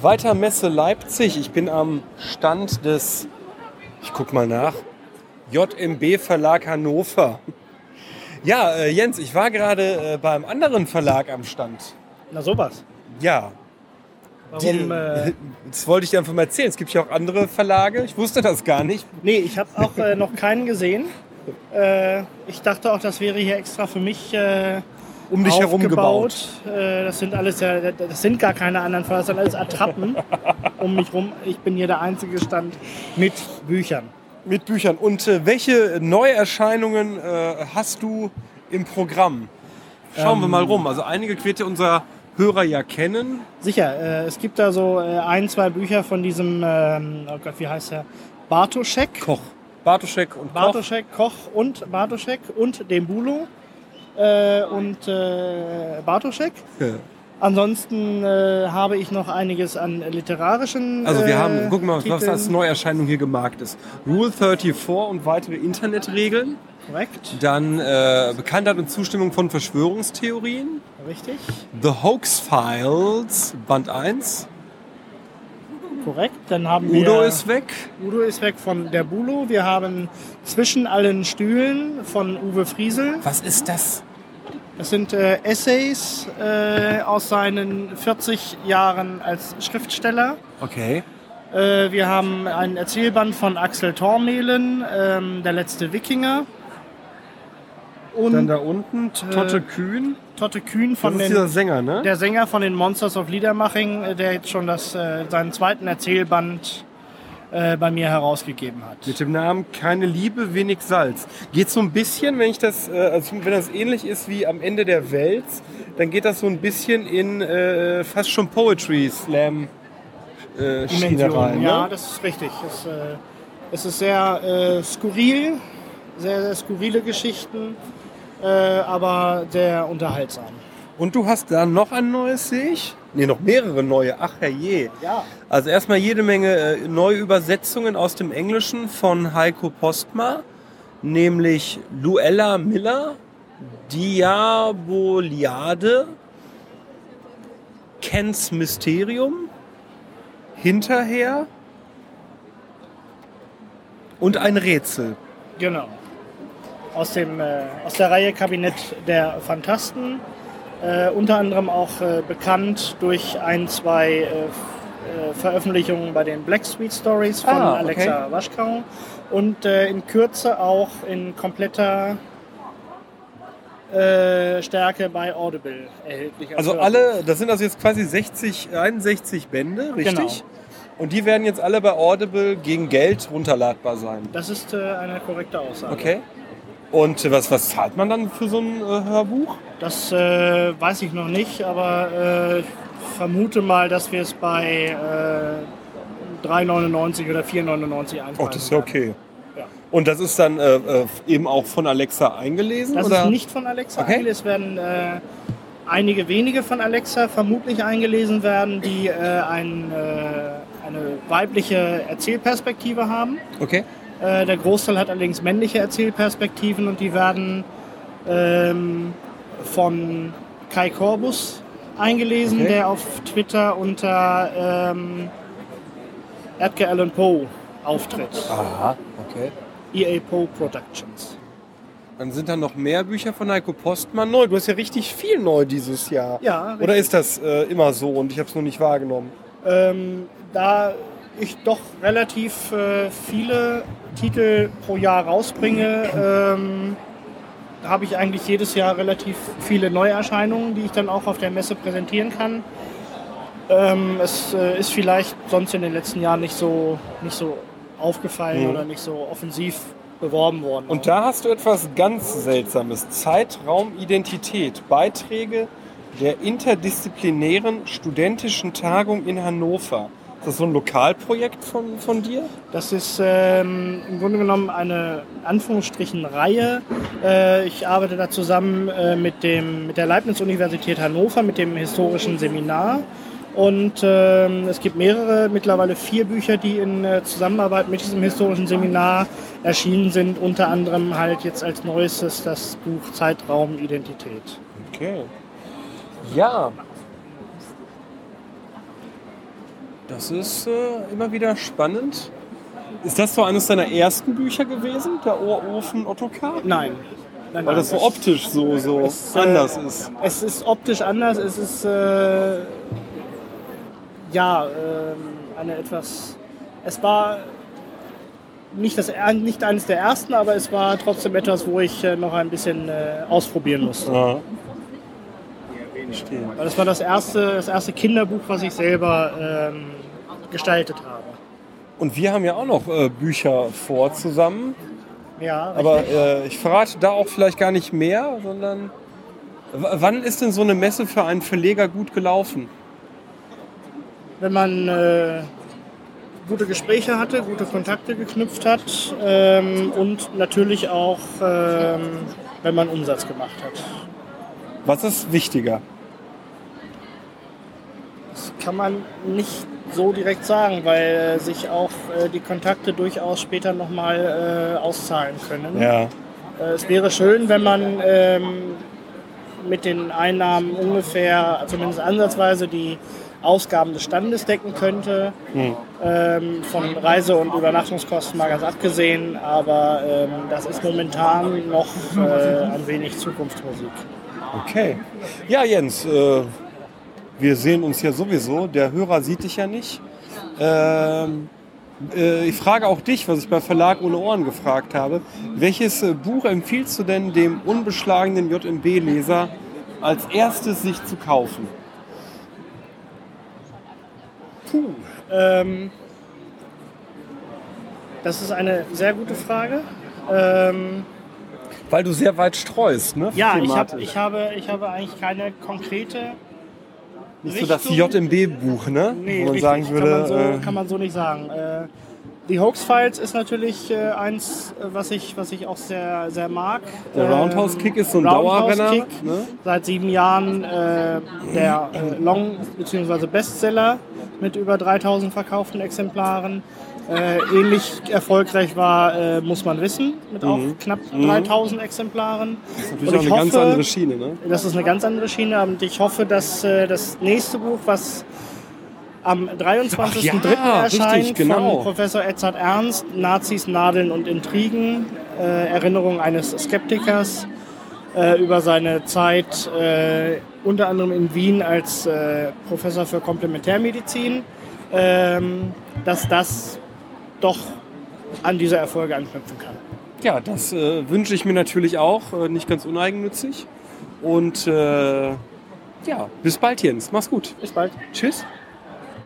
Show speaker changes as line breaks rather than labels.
Weiter Messe Leipzig. Ich bin am Stand des, ich guck mal nach, JMB Verlag Hannover. Ja, äh, Jens, ich war gerade äh, beim anderen Verlag am Stand.
Na sowas.
Ja,
Warum?
Die,
äh,
das wollte ich dir einfach mal erzählen. Es gibt ja auch andere Verlage. Ich wusste das gar nicht.
nee, ich habe auch äh, noch keinen gesehen. Äh, ich dachte auch, das wäre hier extra für mich
Um dich herum gebaut.
Äh, das sind alles ja, das sind gar keine anderen Verlage, das sind alles Attrappen um mich rum. Ich bin hier der einzige Stand mit Büchern.
Mit Büchern. Und äh, welche Neuerscheinungen äh, hast du im Programm? Schauen wir mal rum. Also einige wird ja unser Hörer ja kennen.
Sicher, äh, es gibt da so äh, ein, zwei Bücher von diesem, ähm, oh Gott, wie heißt der? Bartoschek.
Koch. Bartoschek und Koch.
Bartoschek, Koch und Bartoschek und dem Bulo äh, und äh, Bartoschek.
Ja.
Ansonsten äh, habe ich noch einiges an literarischen.
Also wir
äh,
haben, guck mal, was als Neuerscheinung hier gemarkt ist. Rule 34 und weitere Internetregeln.
Korrekt,
Dann äh, Bekanntheit und Zustimmung von Verschwörungstheorien.
richtig,
The Hoax Files, Band 1.
korrekt. Dann haben wir.
Udo ist weg.
Udo ist weg von der Bulo. Wir haben zwischen allen Stühlen von Uwe Friesel.
Was ist das?
Das sind äh, Essays äh, aus seinen 40 Jahren als Schriftsteller.
Okay.
Äh, wir haben einen Erzählband von Axel Tormehlen, ähm, Der letzte Wikinger. Und
Dann da unten Totte Kühn.
Totte Kühn
Das
von
ist
den,
dieser Sänger, ne?
der Sänger von den Monsters of Liedermaching, äh, der jetzt schon das, äh, seinen zweiten Erzählband äh, bei mir herausgegeben hat.
Mit dem Namen Keine Liebe, wenig Salz. Geht so ein bisschen, wenn ich das, äh, also wenn das ähnlich ist wie am Ende der Welt, dann geht das so ein bisschen in äh, fast schon Poetry Slam äh, Schiene rein.
Ja,
Ne?
das ist richtig. Es, äh, es ist sehr skurril, sehr, sehr skurrile Geschichten, aber sehr unterhaltsam.
Und du hast da noch ein neues, sehe ich? Ne, noch mehrere neue. Ach herrje.
Ja.
Also erstmal jede Menge äh, neue Übersetzungen aus dem Englischen von Heiko Postma, nämlich Luella Miller, Diaboliade, Kens Mysterium, Hinterher und ein Rätsel.
Genau. Aus, dem, äh, aus der Reihe Kabinett der Fantasten. Äh, unter anderem auch äh, bekannt durch ein, zwei äh, äh, Veröffentlichungen bei den Black Sweet Stories von
Ah, okay.
Alexa Waschkau. Und äh, in Kürze auch in kompletter äh, Stärke bei Audible erhältlich. als
Also
Hörbuch.
alle, das sind also jetzt quasi 60, 61 Bände, richtig?
Genau.
Und die werden jetzt alle bei Audible gegen Geld runterladbar sein.
Das ist eine korrekte Aussage.
Okay. Und äh, was, was zahlt man dann für so ein äh, Hörbuch?
Das äh, weiß ich noch nicht, aber äh, ich vermute mal, dass wir es bei äh, 3,99 oder 4,99 einfallen.
Oh, das ist ja okay.
Ja.
Und das ist dann äh, äh, eben auch von Alexa eingelesen?
Das
oder?
ist nicht von Alexa
Okay.
eingelesen. Es werden äh, einige wenige von Alexa vermutlich eingelesen werden, die äh, ein, äh, eine weibliche Erzählperspektive haben.
Okay.
Äh, der Großteil hat allerdings männliche Erzählperspektiven und die werden ähm, von Kai Corbus eingelesen,
Okay.
der auf Twitter unter ähm, Edgar Allan Poe auftritt.
Aha, okay.
EA Poe Productions.
Dann sind da noch mehr Bücher von Heiko Postmann neu. Du hast ja richtig viel neu dieses Jahr.
Ja,
Oder ist das äh, immer so und ich habe es noch nicht wahrgenommen?
Ähm, da ich doch relativ äh, viele Titel pro Jahr rausbringe, ähm, habe ich eigentlich jedes Jahr relativ viele Neuerscheinungen, die ich dann auch auf der Messe präsentieren kann. Ähm, es äh, ist vielleicht sonst in den letzten Jahren nicht so, nicht so aufgefallen
Mhm.
oder nicht so offensiv beworben worden.
Und da hast du etwas ganz Seltsames. Zeitraum, Identität. Beiträge der interdisziplinären studentischen Tagung in Hannover. Ist das so ein Lokalprojekt von, von dir?
Das ist ähm, im Grunde genommen eine Anführungsstrichen Reihe. Äh, ich arbeite da zusammen äh, mit, dem, mit der Leibniz-Universität Hannover, mit dem historischen Seminar. Und ähm, es gibt mehrere, mittlerweile vier Bücher, die in äh, Zusammenarbeit mit diesem historischen Seminar erschienen sind. Unter anderem halt jetzt als neuestes das Buch Zeitraum Identität.
Okay. Ja. Das ist äh, immer wieder spannend. Ist das so eines deiner ersten Bücher gewesen, der Ohrofen Ottokar?
Nein. Nein,
Weil das so optisch so, so
Es, äh,
anders ist.
Es ist optisch anders, es ist äh, ja ähm, eine etwas. Es war nicht, das, er- nicht eines der ersten, aber es war trotzdem etwas, wo ich äh, noch ein bisschen äh, ausprobieren musste.
Ja. Verstehe.
Weil das war das erste, das erste Kinderbuch, was ich selber ähm, gestaltet habe.
Und wir haben ja auch noch äh, Bücher vor zusammen.
Ja,
Aber
richtig.
äh, ich verrate da auch vielleicht gar nicht mehr, sondern wann ist denn so eine Messe für einen Verleger gut gelaufen?
wenn man äh, gute Gespräche hatte, gute Kontakte geknüpft hat ähm, und natürlich auch, ähm, wenn man Umsatz gemacht hat.
Was ist wichtiger?
Kann man nicht so direkt sagen, weil äh, sich auch äh, die Kontakte durchaus später nochmal äh, auszahlen können.
Ja.
Äh, es wäre schön, wenn man ähm, mit den Einnahmen ungefähr, zumindest ansatzweise, die Ausgaben des Standes decken könnte. Ähm, von Reise- und Übernachtungskosten mal ganz abgesehen, aber ähm, das ist momentan noch äh, ein wenig Zukunftsmusik.
Okay. Ja, Jens, äh, wir sehen uns ja sowieso. Der Hörer sieht dich ja nicht. Ähm, äh, ich frage auch dich, was ich bei Verlag ohne Ohren gefragt habe. Welches äh, Buch empfiehlst du denn dem unbeschlagenen JMB-Leser als erstes sich zu kaufen?
Puh. Ähm, das ist eine sehr gute Frage. Ähm,
Weil du sehr weit streust, ne?
ja, ich, hab, ich, habe, ich habe eigentlich keine konkrete.
Nicht so das JMB-Buch, ne?
Nee,
Wo man
richtig,
sagen würde,
kann, man so,
äh,
kann man so nicht sagen. Äh, die Hoax Files ist natürlich äh, eins, äh, was ich, was ich auch sehr, sehr mag.
Der
Ähm,
Roundhouse Kick ist so ein
Roundhouse
Dauerrenner,
Kick,
ne?
Seit sieben Jahren äh, der äh, Long- bzw. Bestseller mit über 3000 verkauften Exemplaren. Äh, ähnlich erfolgreich war, äh, muss man wissen, mit auch knapp 3000 Exemplaren.
Mhm. Natürlich
Und
auch eine ganz
hoffe-
andere Schiene, ne?
das ist eine ganz andere Schiene und ich hoffe, dass äh, das nächste Buch, was am 23.03.
Ach ja,
erscheint,
richtig, genau.
von Professor Edzard Ernst, Nazis, Nadeln und Intrigen, äh, Erinnerung eines Skeptikers äh, über seine Zeit äh, unter anderem in Wien als Professor für Komplementärmedizin, ähm, dass das doch an diese Erfolge anknüpfen kann.
Ja, das äh, wünsche ich mir natürlich auch, äh, nicht ganz uneigennützig. Und äh, ja, bis bald, Jens. Mach's gut.
Bis bald.
Tschüss.